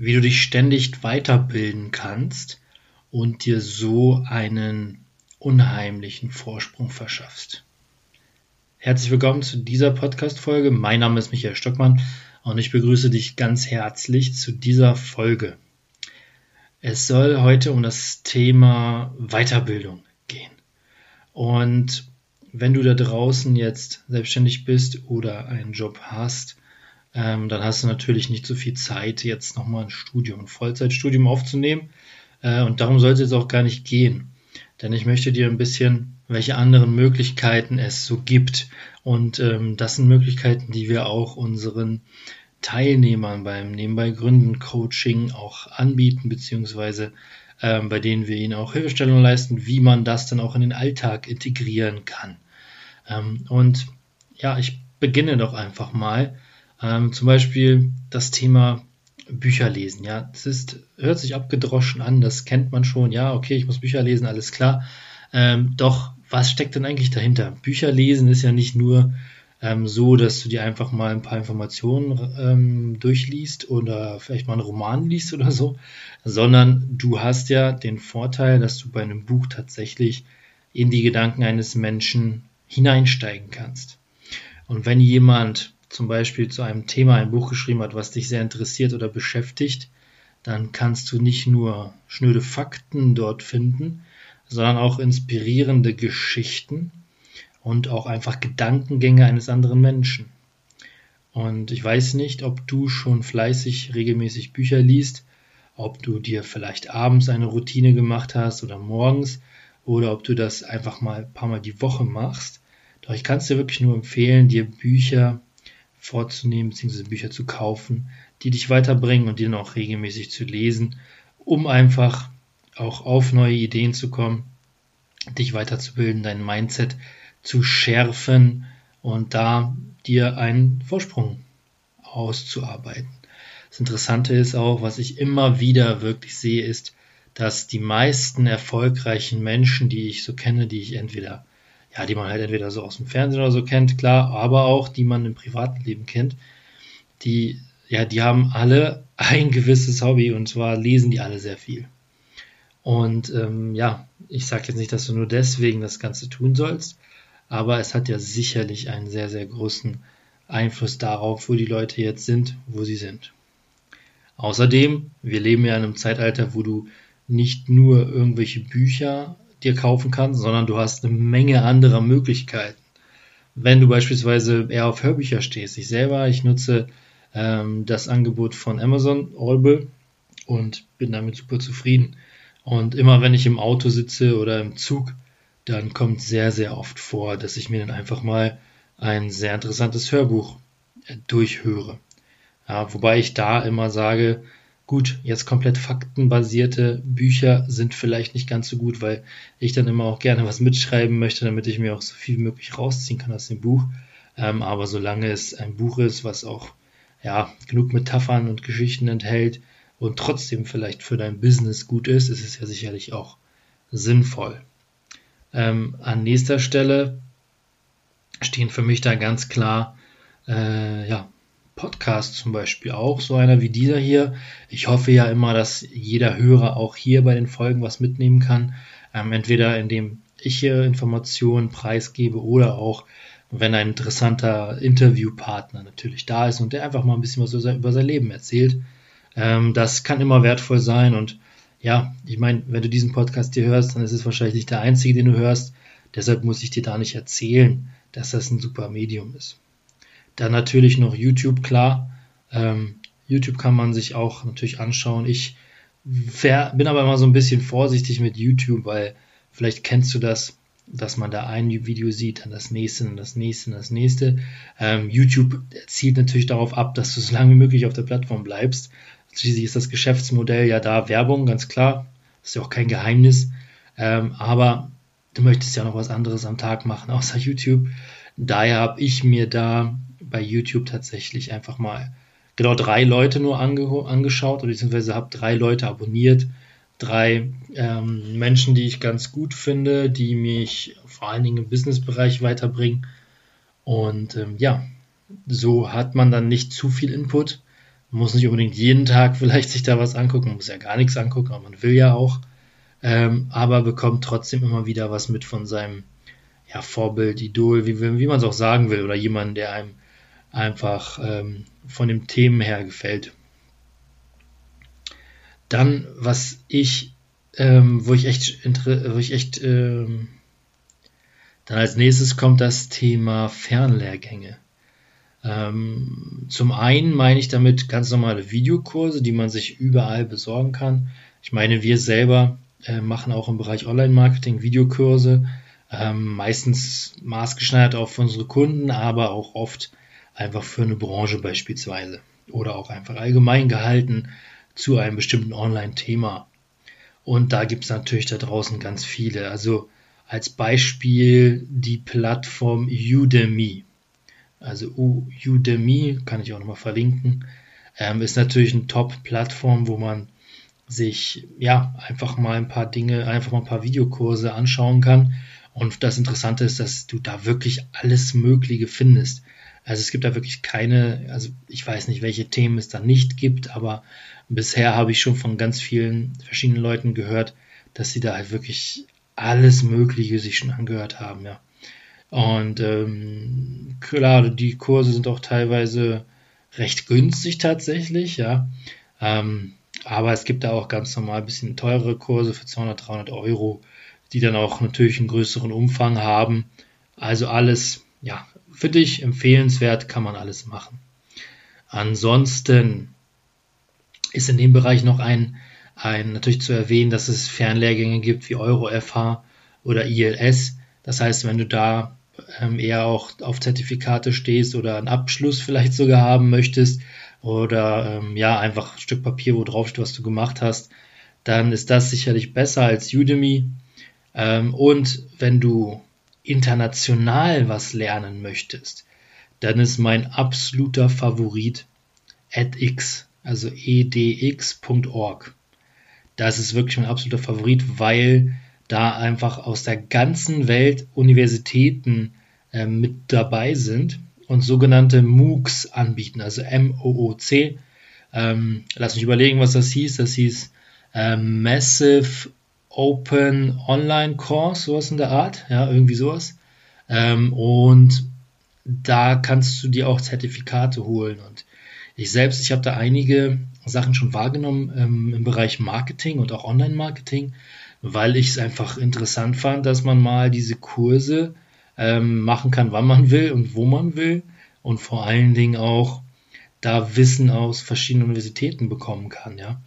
wie du dich ständig weiterbilden kannst und dir so einen unheimlichen Vorsprung verschaffst. Herzlich willkommen zu dieser Podcast-Folge. Mein Name ist Michael Stockmann und ich begrüße dich ganz herzlich zu dieser Folge. Es soll heute um das Thema Weiterbildung gehen. Und wenn du da draußen jetzt selbstständig bist oder einen Job hast, ähm, dann hast du natürlich nicht so viel Zeit, jetzt nochmal ein Studium, ein Vollzeitstudium aufzunehmen. Äh, und darum soll es jetzt auch gar nicht gehen. Denn ich möchte dir ein bisschen, welche anderen Möglichkeiten es so gibt. Und ähm, das sind Möglichkeiten, die wir auch unseren Teilnehmern beim Nebenbei Gründen Coaching auch anbieten, beziehungsweise ähm, bei denen wir ihnen auch Hilfestellung leisten, wie man das dann auch in den Alltag integrieren kann. Ähm, und ja, ich beginne doch einfach mal. Ähm, zum Beispiel das Thema Bücher lesen. Ja, es ist, hört sich abgedroschen an, das kennt man schon. Ja, okay, ich muss Bücher lesen, alles klar. Ähm, doch, was steckt denn eigentlich dahinter? Bücher lesen ist ja nicht nur ähm, so, dass du dir einfach mal ein paar Informationen ähm, durchliest oder vielleicht mal einen Roman liest oder so, sondern du hast ja den Vorteil, dass du bei einem Buch tatsächlich in die Gedanken eines Menschen hineinsteigen kannst. Und wenn jemand zum Beispiel zu einem Thema ein Buch geschrieben hat, was dich sehr interessiert oder beschäftigt, dann kannst du nicht nur schnöde Fakten dort finden, sondern auch inspirierende Geschichten und auch einfach Gedankengänge eines anderen Menschen. Und ich weiß nicht, ob du schon fleißig regelmäßig Bücher liest, ob du dir vielleicht abends eine Routine gemacht hast oder morgens oder ob du das einfach mal ein paar Mal die Woche machst. Doch ich kann es dir wirklich nur empfehlen, dir Bücher vorzunehmen, beziehungsweise Bücher zu kaufen, die dich weiterbringen und die dann auch regelmäßig zu lesen, um einfach auch auf neue Ideen zu kommen, dich weiterzubilden, dein Mindset zu schärfen und da dir einen Vorsprung auszuarbeiten. Das Interessante ist auch, was ich immer wieder wirklich sehe, ist, dass die meisten erfolgreichen Menschen, die ich so kenne, die ich entweder, ja, die man halt entweder so aus dem Fernsehen oder so kennt, klar, aber auch die man im privaten Leben kennt, die, ja, die haben alle ein gewisses Hobby und zwar lesen die alle sehr viel. Und ähm, ja, ich sage jetzt nicht, dass du nur deswegen das Ganze tun sollst, aber es hat ja sicherlich einen sehr, sehr großen Einfluss darauf, wo die Leute jetzt sind, wo sie sind. Außerdem, wir leben ja in einem Zeitalter, wo du nicht nur irgendwelche Bücher dir kaufen kannst, sondern du hast eine Menge anderer Möglichkeiten. Wenn du beispielsweise eher auf Hörbücher stehst, ich selber, ich nutze ähm, das Angebot von Amazon Audible und bin damit super zufrieden. Und immer wenn ich im Auto sitze oder im Zug, dann kommt sehr, sehr oft vor, dass ich mir dann einfach mal ein sehr interessantes Hörbuch äh, durchhöre. Ja, wobei ich da immer sage, gut, jetzt komplett faktenbasierte Bücher sind vielleicht nicht ganz so gut, weil ich dann immer auch gerne was mitschreiben möchte, damit ich mir auch so viel möglich rausziehen kann aus dem Buch. Ähm, aber solange es ein Buch ist, was auch ja, genug Metaphern und Geschichten enthält und trotzdem vielleicht für dein Business gut ist, ist es ja sicherlich auch sinnvoll. Ähm, an nächster Stelle stehen für mich da ganz klar äh, ja, Podcasts zum Beispiel auch, so einer wie dieser hier. Ich hoffe ja immer, dass jeder Hörer auch hier bei den Folgen was mitnehmen kann. Ähm, entweder indem ich hier Informationen preisgebe oder auch, wenn ein interessanter Interviewpartner natürlich da ist und der einfach mal ein bisschen was über sein Leben erzählt. Ähm, das kann immer wertvoll sein und ja, ich meine, wenn du diesen Podcast hier hörst, dann ist es wahrscheinlich nicht der einzige, den du hörst. Deshalb muss ich dir da nicht erzählen, dass das ein super Medium ist. Dann natürlich noch YouTube, klar. Ähm, YouTube kann man sich auch natürlich anschauen. Ich bin aber immer so ein bisschen vorsichtig mit YouTube, weil vielleicht kennst du das, dass man da ein Video sieht, dann das nächste, dann das nächste, dann das nächste. Ähm, YouTube zielt natürlich darauf ab, dass du so lange wie möglich auf der Plattform bleibst. Schließlich ist das Geschäftsmodell ja da Werbung, ganz klar. ist ja auch kein Geheimnis. Ähm, aber du möchtest ja noch was anderes am Tag machen, außer YouTube. Daher habe ich mir da bei YouTube tatsächlich einfach mal genau drei Leute nur ange angeschaut, beziehungsweise habe drei Leute abonniert. Drei ähm, Menschen, die ich ganz gut finde, die mich vor allen Dingen im Businessbereich weiterbringen. Und ähm, ja, so hat man dann nicht zu viel Input, Man muss nicht unbedingt jeden Tag vielleicht sich da was angucken, man muss ja gar nichts angucken, aber man will ja auch. Ähm, aber bekommt trotzdem immer wieder was mit von seinem ja, Vorbild, Idol, wie, wie man es auch sagen will, oder jemand, der einem einfach ähm, von den Themen her gefällt. Dann, was ich, ähm, wo ich echt, wo ich echt, ähm, dann als nächstes kommt das Thema Fernlehrgänge. Ähm, zum einen meine ich damit ganz normale Videokurse, die man sich überall besorgen kann. Ich meine, wir selber äh, machen auch im Bereich Online-Marketing Videokurse, ähm, meistens maßgeschneidert auf unsere Kunden, aber auch oft einfach für eine Branche beispielsweise oder auch einfach allgemein gehalten zu einem bestimmten Online-Thema. Und da gibt es natürlich da draußen ganz viele. Also als Beispiel die Plattform Udemy. Also Udemy, kann ich auch nochmal verlinken, ähm, ist natürlich eine Top-Plattform, wo man sich ja einfach mal ein paar Dinge, einfach mal ein paar Videokurse anschauen kann. Und das Interessante ist, dass du da wirklich alles Mögliche findest. Also es gibt da wirklich keine, also ich weiß nicht, welche Themen es da nicht gibt, aber bisher habe ich schon von ganz vielen verschiedenen Leuten gehört, dass sie da halt wirklich alles Mögliche sich schon angehört haben, ja. Und ähm, klar, die Kurse sind auch teilweise recht günstig tatsächlich, ja. Ähm, aber es gibt da auch ganz normal ein bisschen teurere Kurse für 200, 300 Euro, die dann auch natürlich einen größeren Umfang haben. Also alles, ja, für dich empfehlenswert, kann man alles machen. Ansonsten ist in dem Bereich noch ein, ein natürlich zu erwähnen, dass es Fernlehrgänge gibt wie EuroFH oder ILS. Das heißt, wenn du da ähm, eher auch auf Zertifikate stehst oder einen Abschluss vielleicht sogar haben möchtest oder ähm, ja, einfach ein Stück Papier, wo drauf steht, was du gemacht hast, dann ist das sicherlich besser als Udemy. Ähm, und wenn du international was lernen möchtest, dann ist mein absoluter Favorit edX, also edx.org. Das ist wirklich mein absoluter Favorit, weil da einfach aus der ganzen Welt Universitäten äh, mit dabei sind und sogenannte MOOCs anbieten, also M-O-O-C. Ähm, lass mich überlegen, was das hieß. Das hieß äh, Massive Open Online Course, sowas in der Art, ja, irgendwie sowas. Ähm, und da kannst du dir auch Zertifikate holen. Und ich selbst, ich habe da einige Sachen schon wahrgenommen ähm, im Bereich Marketing und auch Online-Marketing, weil ich es einfach interessant fand, dass man mal diese Kurse ähm, machen kann, wann man will und wo man will und vor allen Dingen auch da Wissen aus verschiedenen Universitäten bekommen kann, ja.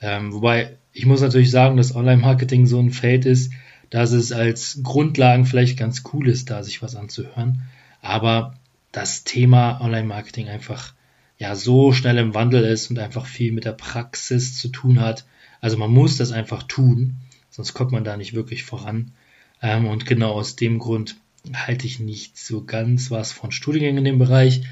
Ähm, wobei ich muss natürlich sagen, dass Online-Marketing so ein Feld ist, dass es als Grundlagen vielleicht ganz cool ist, da sich was anzuhören. Aber das Thema Online-Marketing einfach ja so schnell im Wandel ist und einfach viel mit der Praxis zu tun hat. Also man muss das einfach tun, sonst kommt man da nicht wirklich voran. Ähm, und genau aus dem Grund halte ich nicht so ganz was von Studiengängen in dem Bereich.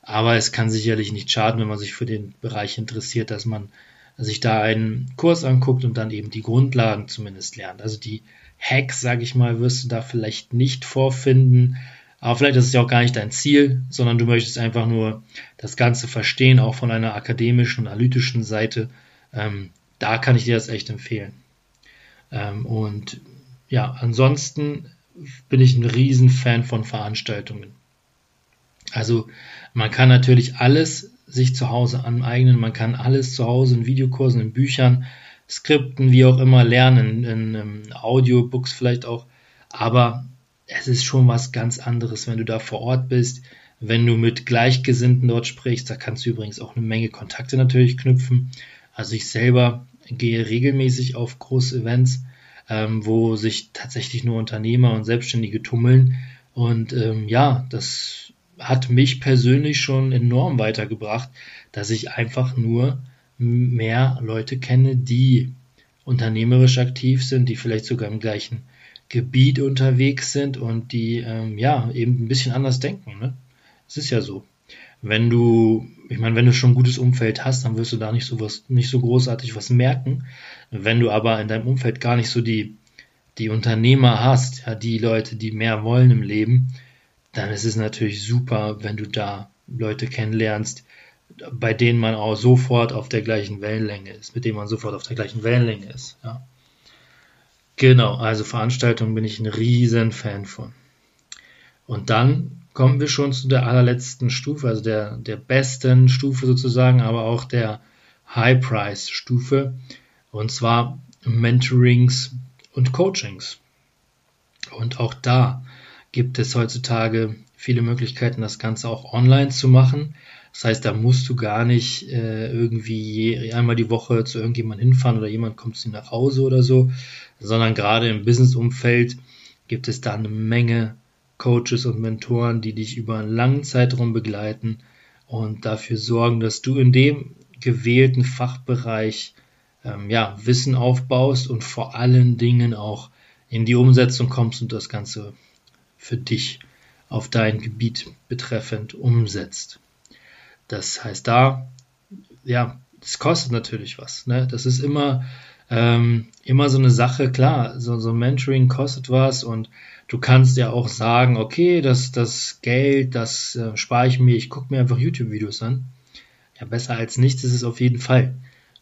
Aber es kann sicherlich nicht schaden, wenn man sich für den Bereich interessiert, dass man sich da einen Kurs anguckt und dann eben die Grundlagen zumindest lernt. Also die Hacks, sage ich mal, wirst du da vielleicht nicht vorfinden. Aber vielleicht ist es ja auch gar nicht dein Ziel, sondern du möchtest einfach nur das Ganze verstehen, auch von einer akademischen, analytischen Seite. Ähm, da kann ich dir das echt empfehlen. Ähm, und ja, ansonsten bin ich ein Riesenfan von Veranstaltungen. Also man kann natürlich alles sich zu Hause aneignen. Man kann alles zu Hause in Videokursen, in Büchern, Skripten, wie auch immer lernen, in, in Audiobooks vielleicht auch. Aber es ist schon was ganz anderes, wenn du da vor Ort bist, wenn du mit Gleichgesinnten dort sprichst. Da kannst du übrigens auch eine Menge Kontakte natürlich knüpfen. Also ich selber gehe regelmäßig auf große Events, ähm, wo sich tatsächlich nur Unternehmer und Selbstständige tummeln. Und ähm, ja, das hat mich persönlich schon enorm weitergebracht, dass ich einfach nur mehr Leute kenne, die unternehmerisch aktiv sind, die vielleicht sogar im gleichen Gebiet unterwegs sind und die ähm, ja eben ein bisschen anders denken. Ne? Es ist ja so. Wenn du, ich meine, wenn du schon ein gutes Umfeld hast, dann wirst du da nicht so was, nicht so großartig was merken. Wenn du aber in deinem Umfeld gar nicht so die, die Unternehmer hast, ja, die Leute, die mehr wollen im Leben, dann ist es natürlich super, wenn du da Leute kennenlernst, bei denen man auch sofort auf der gleichen Wellenlänge ist, mit denen man sofort auf der gleichen Wellenlänge ist. Ja. Genau, also Veranstaltungen bin ich ein riesen Fan von. Und dann kommen wir schon zu der allerletzten Stufe, also der, der besten Stufe sozusagen, aber auch der High-Price-Stufe. Und zwar Mentorings und Coachings. Und auch da gibt es heutzutage viele Möglichkeiten, das Ganze auch online zu machen. Das heißt, da musst du gar nicht äh, irgendwie einmal die Woche zu irgendjemandem hinfahren oder jemand kommt zu dir nach Hause oder so, sondern gerade im Businessumfeld gibt es da eine Menge Coaches und Mentoren, die dich über einen langen Zeitraum begleiten und dafür sorgen, dass du in dem gewählten Fachbereich ähm, ja, Wissen aufbaust und vor allen Dingen auch in die Umsetzung kommst und das Ganze für dich auf dein Gebiet betreffend umsetzt. Das heißt da, ja, das kostet natürlich was. Ne? Das ist immer, ähm, immer so eine Sache, klar, so, so Mentoring kostet was und du kannst ja auch sagen, okay, das, das Geld, das äh, spare ich mir, ich gucke mir einfach YouTube-Videos an. Ja, besser als nichts ist es auf jeden Fall.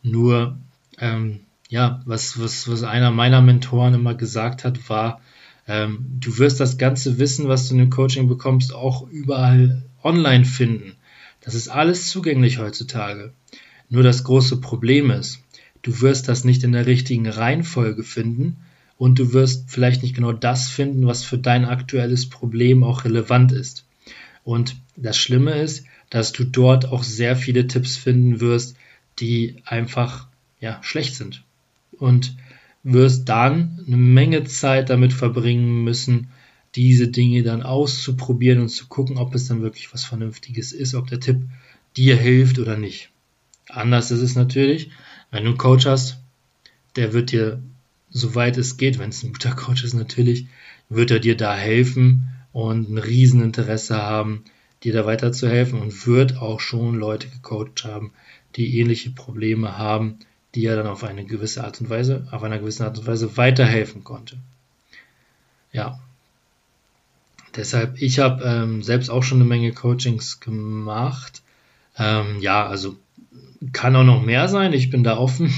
Nur, ähm, ja, was, was, was einer meiner Mentoren immer gesagt hat, war, ähm, du wirst das ganze Wissen, was du in dem Coaching bekommst, auch überall online finden. Das ist alles zugänglich heutzutage. Nur das große Problem ist, du wirst das nicht in der richtigen Reihenfolge finden und du wirst vielleicht nicht genau das finden, was für dein aktuelles Problem auch relevant ist. Und das Schlimme ist, dass du dort auch sehr viele Tipps finden wirst, die einfach ja schlecht sind. Und wirst dann eine Menge Zeit damit verbringen müssen, diese Dinge dann auszuprobieren und zu gucken, ob es dann wirklich was Vernünftiges ist, ob der Tipp dir hilft oder nicht. Anders ist es natürlich, wenn du einen Coach hast, der wird dir, soweit es geht, wenn es ein guter Coach ist natürlich, wird er dir da helfen und ein Rieseninteresse haben, dir da weiterzuhelfen und wird auch schon Leute gecoacht haben, die ähnliche Probleme haben die er dann auf eine gewisse Art und Weise, auf einer gewissen Art und Weise weiterhelfen konnte. Ja. Deshalb, ich habe ähm, selbst auch schon eine Menge Coachings gemacht. Ähm, ja, also kann auch noch mehr sein. Ich bin da offen.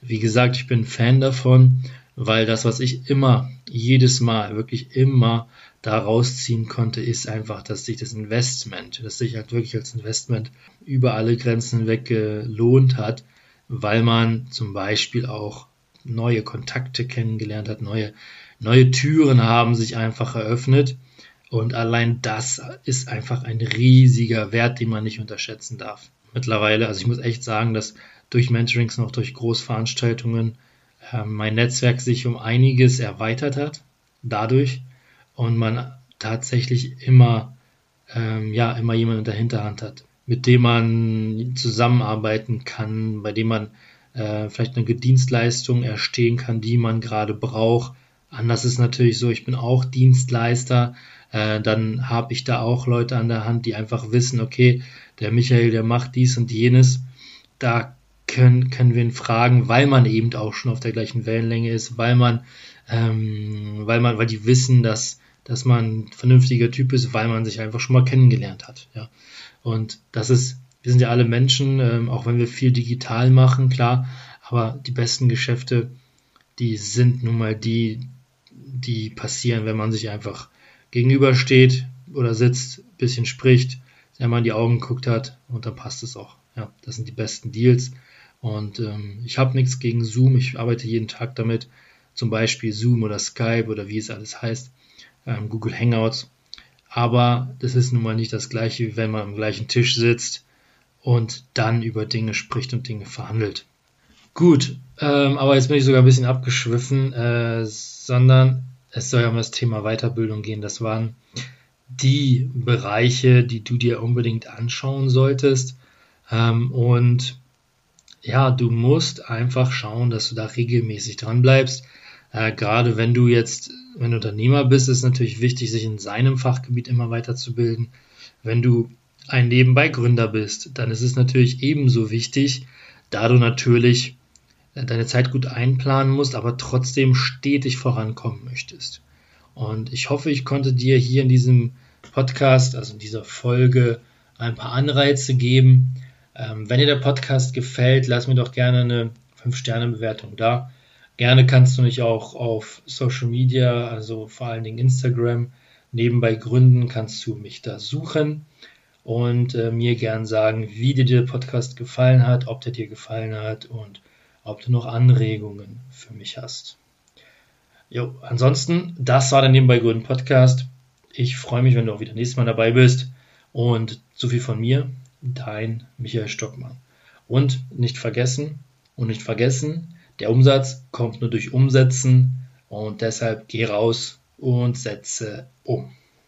Wie gesagt, ich bin Fan davon, weil das, was ich immer, jedes Mal, wirklich immer da rausziehen konnte, ist einfach, dass sich das Investment, dass sich halt wirklich als Investment über alle Grenzen hinweg gelohnt hat weil man zum Beispiel auch neue Kontakte kennengelernt hat, neue, neue Türen haben sich einfach eröffnet. Und allein das ist einfach ein riesiger Wert, den man nicht unterschätzen darf. Mittlerweile, also ich muss echt sagen, dass durch Mentorings noch durch Großveranstaltungen äh, mein Netzwerk sich um einiges erweitert hat, dadurch, und man tatsächlich immer, ähm, ja, immer jemanden in der Hinterhand hat, mit dem man zusammenarbeiten kann, bei dem man äh, vielleicht eine Dienstleistung erstehen kann, die man gerade braucht. Anders ist natürlich so, ich bin auch Dienstleister, äh, dann habe ich da auch Leute an der Hand, die einfach wissen, okay, der Michael, der macht dies und jenes. Da können, können wir ihn fragen, weil man eben auch schon auf der gleichen Wellenlänge ist, weil man, ähm, weil man, weil die wissen, dass, dass man ein vernünftiger Typ ist, weil man sich einfach schon mal kennengelernt hat. Ja. Und das ist, wir sind ja alle Menschen, ähm, auch wenn wir viel digital machen, klar, aber die besten Geschäfte, die sind nun mal die, die passieren, wenn man sich einfach gegenübersteht oder sitzt, bisschen spricht, einmal in die Augen geguckt hat und dann passt es auch. Ja, das sind die besten Deals. Und ähm, ich habe nichts gegen Zoom, ich arbeite jeden Tag damit, zum Beispiel Zoom oder Skype oder wie es alles heißt, ähm, Google Hangouts aber das ist nun mal nicht das gleiche, wie wenn man am gleichen Tisch sitzt und dann über Dinge spricht und Dinge verhandelt. Gut, ähm, aber jetzt bin ich sogar ein bisschen abgeschwiffen, äh, sondern es soll ja um das Thema Weiterbildung gehen. Das waren die Bereiche, die du dir unbedingt anschauen solltest. Ähm, und ja, du musst einfach schauen, dass du da regelmäßig dran bleibst. Äh, gerade wenn du jetzt, wenn du Unternehmer bist, ist es natürlich wichtig, sich in seinem Fachgebiet immer weiterzubilden. Wenn du ein nebenbei Gründer bist, dann ist es natürlich ebenso wichtig, da du natürlich äh, deine Zeit gut einplanen musst, aber trotzdem stetig vorankommen möchtest. Und ich hoffe, ich konnte dir hier in diesem Podcast, also in dieser Folge, ein paar Anreize geben, Ähm, wenn dir der Podcast gefällt, lass mir doch gerne eine 5-Sterne-Bewertung da. Gerne kannst du mich auch auf Social Media, also vor allen Dingen Instagram, nebenbei gründen, kannst du mich da suchen und äh, mir gern sagen, wie dir der Podcast gefallen hat, ob der dir gefallen hat und ob du noch Anregungen für mich hast. Jo, ansonsten, das war der Nebenbei Gründen Podcast. Ich freue mich, wenn du auch wieder nächstes Mal dabei bist. Und so viel von mir, dein Michael Stockmann. Und nicht vergessen, und nicht vergessen, der Umsatz kommt nur durch Umsetzen und deshalb geh raus und setze um.